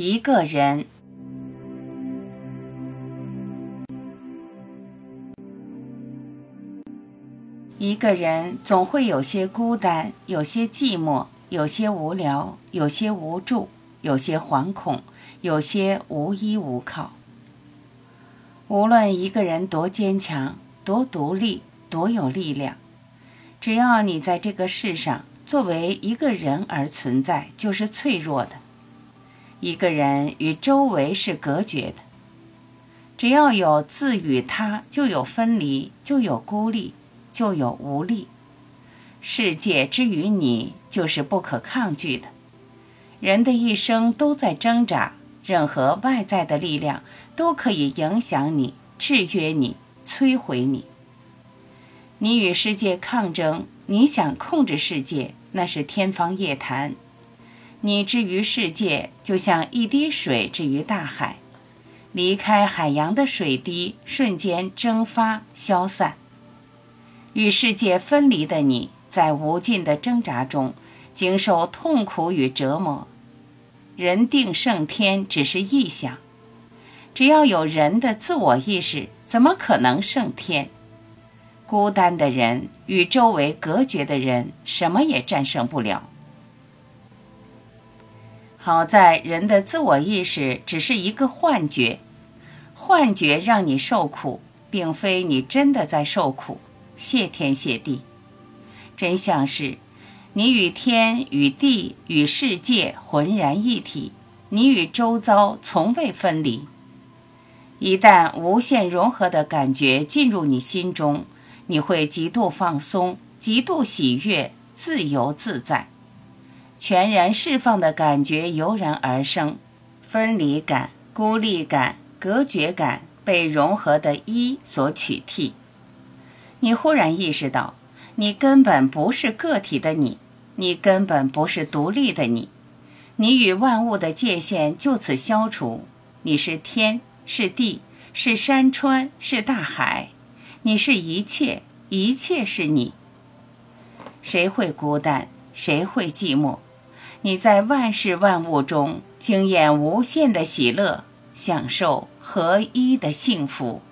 一个人，一个人总会有些孤单，有些寂寞，有些无聊，有些无助，有些惶恐，有些无依无靠。无论一个人多坚强、多独立、多有力量，只要你在这个世上作为一个人而存在，就是脆弱的。一个人与周围是隔绝的，只要有自与他，就有分离，就有孤立。就有无力，世界之于你就是不可抗拒的。人的一生都在挣扎，任何外在的力量都可以影响你、制约你、摧毁你。你与世界抗争，你想控制世界，那是天方夜谭。你置于世界，就像一滴水置于大海，离开海洋的水滴瞬间蒸发消散。与世界分离的你，在无尽的挣扎中经受痛苦与折磨。人定胜天只是臆想，只要有人的自我意识，怎么可能胜天？孤单的人与周围隔绝的人，什么也战胜不了。好在人的自我意识只是一个幻觉，幻觉让你受苦，并非你真的在受苦。谢天谢地，真相是，你与天与地与世界浑然一体，你与周遭从未分离。一旦无限融合的感觉进入你心中，你会极度放松，极度喜悦，自由自在，全然释放的感觉油然而生，分离感、孤立感、隔绝感被融合的一所取替。你忽然意识到，你根本不是个体的你，你根本不是独立的你，你与万物的界限就此消除。你是天，是地，是山川，是大海，你是一切，一切是你。谁会孤单？谁会寂寞？你在万事万物中经验无限的喜乐，享受合一的幸福。